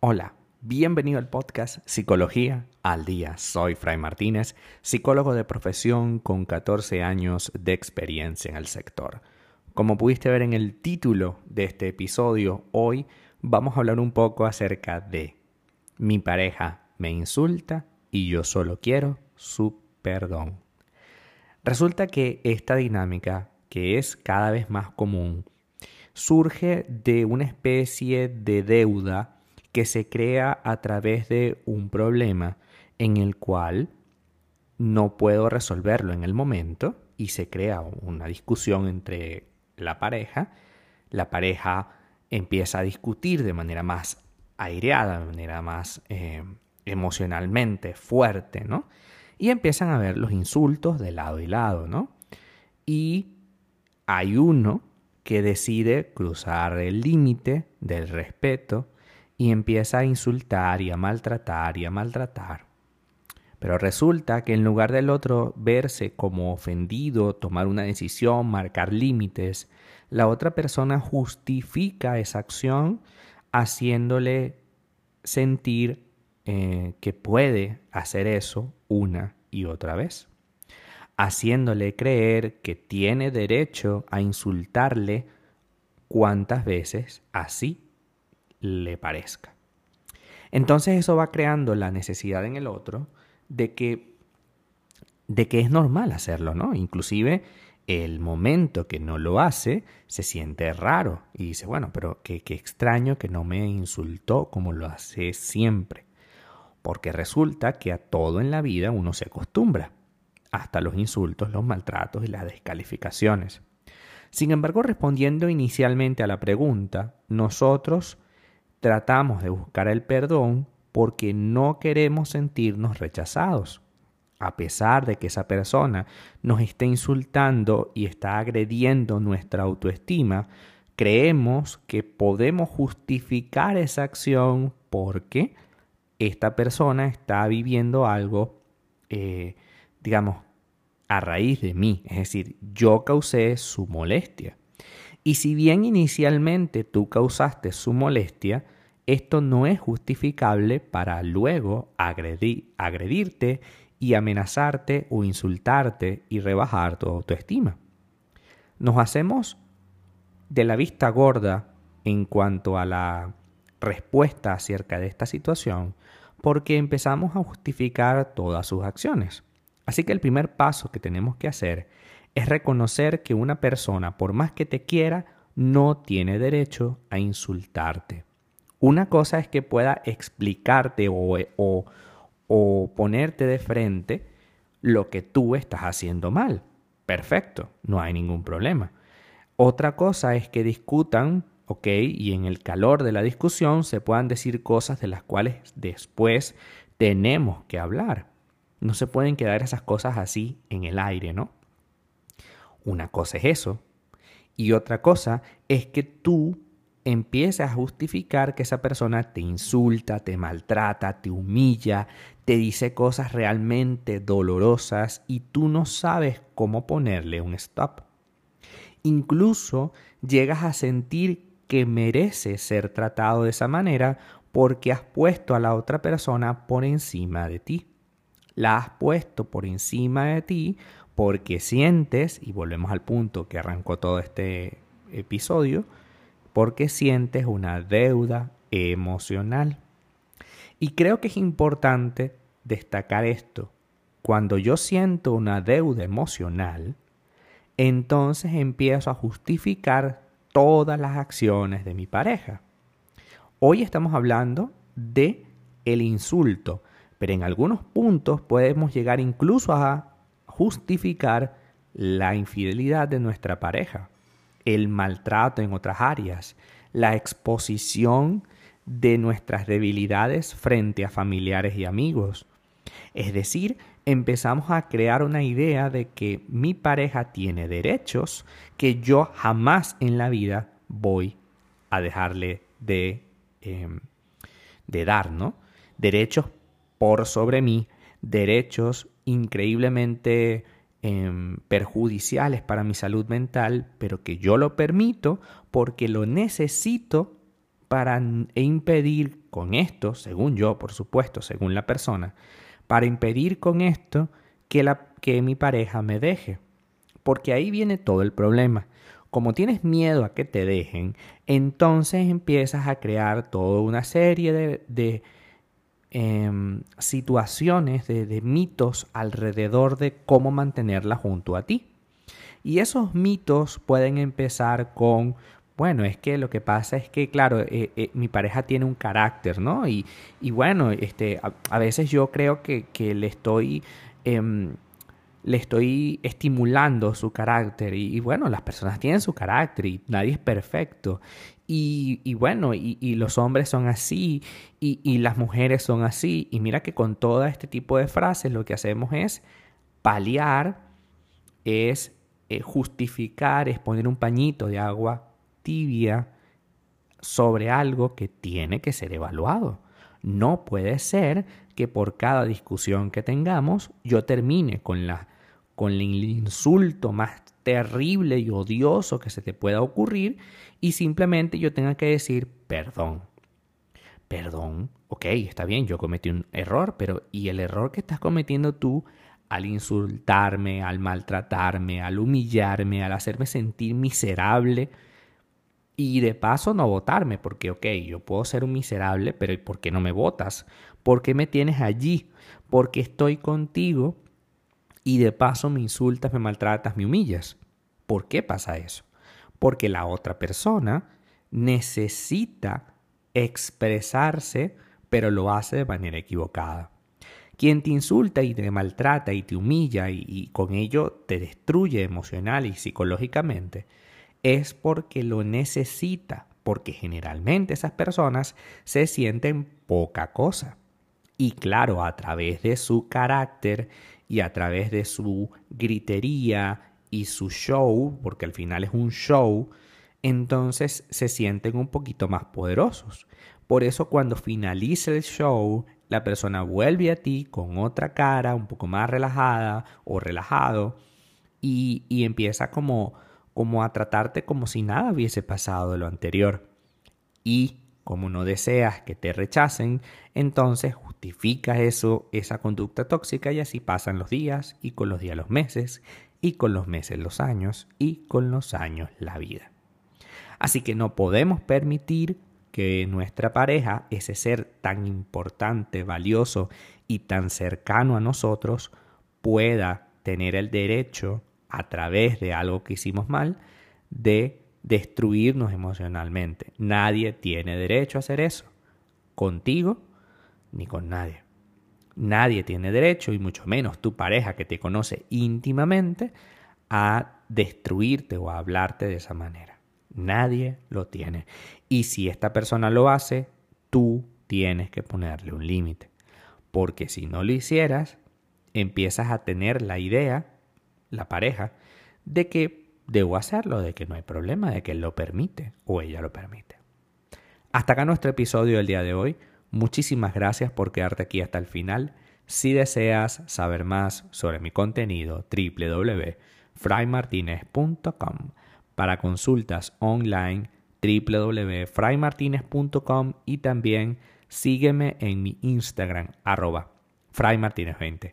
Hola, bienvenido al podcast Psicología al Día. Soy Fray Martínez, psicólogo de profesión con 14 años de experiencia en el sector. Como pudiste ver en el título de este episodio, hoy vamos a hablar un poco acerca de mi pareja me insulta y yo solo quiero su perdón. Resulta que esta dinámica, que es cada vez más común, surge de una especie de deuda que se crea a través de un problema en el cual no puedo resolverlo en el momento y se crea una discusión entre la pareja. La pareja empieza a discutir de manera más aireada, de manera más eh, emocionalmente fuerte, ¿no? Y empiezan a ver los insultos de lado y lado, ¿no? Y hay uno que decide cruzar el límite del respeto y empieza a insultar y a maltratar y a maltratar. Pero resulta que en lugar del otro verse como ofendido, tomar una decisión, marcar límites, la otra persona justifica esa acción haciéndole sentir eh, que puede hacer eso una y otra vez, haciéndole creer que tiene derecho a insultarle cuantas veces así le parezca. Entonces eso va creando la necesidad en el otro de que, de que es normal hacerlo, ¿no? Inclusive el momento que no lo hace se siente raro y dice, bueno, pero qué, qué extraño que no me insultó como lo hace siempre. Porque resulta que a todo en la vida uno se acostumbra, hasta los insultos, los maltratos y las descalificaciones. Sin embargo, respondiendo inicialmente a la pregunta, nosotros tratamos de buscar el perdón porque no queremos sentirnos rechazados. A pesar de que esa persona nos esté insultando y está agrediendo nuestra autoestima, creemos que podemos justificar esa acción porque esta persona está viviendo algo, eh, digamos, a raíz de mí. Es decir, yo causé su molestia. Y si bien inicialmente tú causaste su molestia, esto no es justificable para luego agredirte y amenazarte o insultarte y rebajar tu autoestima. Nos hacemos de la vista gorda en cuanto a la respuesta acerca de esta situación porque empezamos a justificar todas sus acciones. Así que el primer paso que tenemos que hacer es reconocer que una persona, por más que te quiera, no tiene derecho a insultarte. Una cosa es que pueda explicarte o, o, ponerte de frente lo que tú estás haciendo mal. Perfecto, no hay ningún problema. Otra cosa es que discutan, ok, y en el calor de la discusión se puedan decir cosas de las cuales después tenemos que hablar. No se pueden quedar esas cosas así en el aire, ¿no? Una cosa es eso. Y otra cosa es que tú empieces a justificar que esa persona te insulta, te maltrata, te humilla, te dice cosas realmente dolorosas y tú no sabes cómo ponerle un stop. Incluso llegas a sentir que merece ser tratado de esa manera porque has puesto a la otra persona por encima de ti la has puesto por encima de ti porque sientes, y volvemos al punto que arrancó todo este episodio, porque sientes una deuda emocional. Y creo que es importante destacar esto. Cuando yo siento una deuda emocional, entonces empiezo a justificar todas las acciones de mi pareja. Hoy estamos hablando de el insulto, pero en algunos puntos podemos llegar incluso a justificar la infidelidad de nuestra pareja, el maltrato en otras áreas, la exposición de nuestras debilidades frente a familiares y amigos. Es decir, empezamos a crear una idea de que mi pareja tiene derechos que yo jamás en la vida voy a dejarle de, em, de dar, ¿no? Derechos por sobre mí derechos increíblemente em, perjudiciales para mi salud mental, pero que yo lo permito porque lo necesito para impedir con esto, según yo, por supuesto, según la persona, para impedir con esto que, la, que mi pareja me deje. Porque ahí viene todo el problema. Como tienes miedo a que te dejen, entonces empiezas a crear toda una serie de, em, situaciones, de, de mitos alrededor de cómo mantenerla junto a ti. Y esos mitos pueden empezar con, bueno, es que lo que pasa es que, claro, eh, eh, mi pareja tiene un carácter, ¿no? Y, y bueno, este, a, veces yo creo que, que le estoy... Em, le estoy estimulando su carácter y, bueno, las personas tienen su carácter y nadie es perfecto. Y, y bueno, y, y, los hombres son así y, las mujeres son así. Y mira que con todo este tipo de frases lo que hacemos es paliar, es eh, justificar, es poner un pañito de agua sobre algo que tiene que ser evaluado. No puede ser que por cada discusión que tengamos yo termine con la con el insulto más terrible y odioso que se te pueda ocurrir y simplemente yo tenga que decir perdón. Perdón, ok, está bien, yo cometí un error, pero ¿y el error que estás cometiendo tú al insultarme, al maltratarme, al humillarme, al hacerme sentir miserable? Y de paso no votarme, porque ok, yo puedo ser un miserable, pero ¿por qué no me votas? ¿Por qué me tienes allí? Porque estoy contigo y de paso me insultas, me maltratas, me humillas. ¿Por qué pasa eso? Porque la otra persona necesita expresarse, pero lo hace de manera equivocada. Quien te insulta y te maltrata y te humilla y, con ello te destruye emocional y psicológicamente, es porque lo necesita, porque generalmente esas personas se sienten poca cosa. Y claro, a través de su carácter y a través de su gritería y su show, porque al final es un show, entonces se sienten un poquito más poderosos. Por eso cuando finaliza el show, la persona vuelve a ti con otra cara, un poco más relajada o relajado, y, y empieza como, como a tratarte como si nada hubiese pasado de lo anterior. Y como no deseas que te rechacen, entonces justifica eso, esa conducta tóxica y así pasan los días y con los días los meses y con los meses los años y con los años la vida. Así que no podemos permitir que nuestra pareja, ese ser tan importante, valioso y tan cercano a nosotros, pueda tener el derecho, a través de algo que hicimos mal, de destruirnos emocionalmente. Nadie tiene derecho a hacer eso. Contigo ni con nadie. Nadie tiene derecho, y mucho menos tu pareja que te conoce íntimamente, a destruirte o a hablarte de esa manera. Nadie lo tiene. Y si esta persona lo hace, tú tienes que ponerle un límite. Porque si no lo hicieras, empiezas a tener la idea, la pareja, de que debo hacerlo, de que no hay problema, de que él lo permite o ella lo permite. Hasta acá nuestro episodio del día de hoy. Muchísimas gracias por quedarte aquí hasta el final. Si deseas saber más sobre mi contenido, www.fraymartinez.com. Para consultas online, www.fraymartinez.com y también sígueme en mi Instagram, arroba fraymartinez20.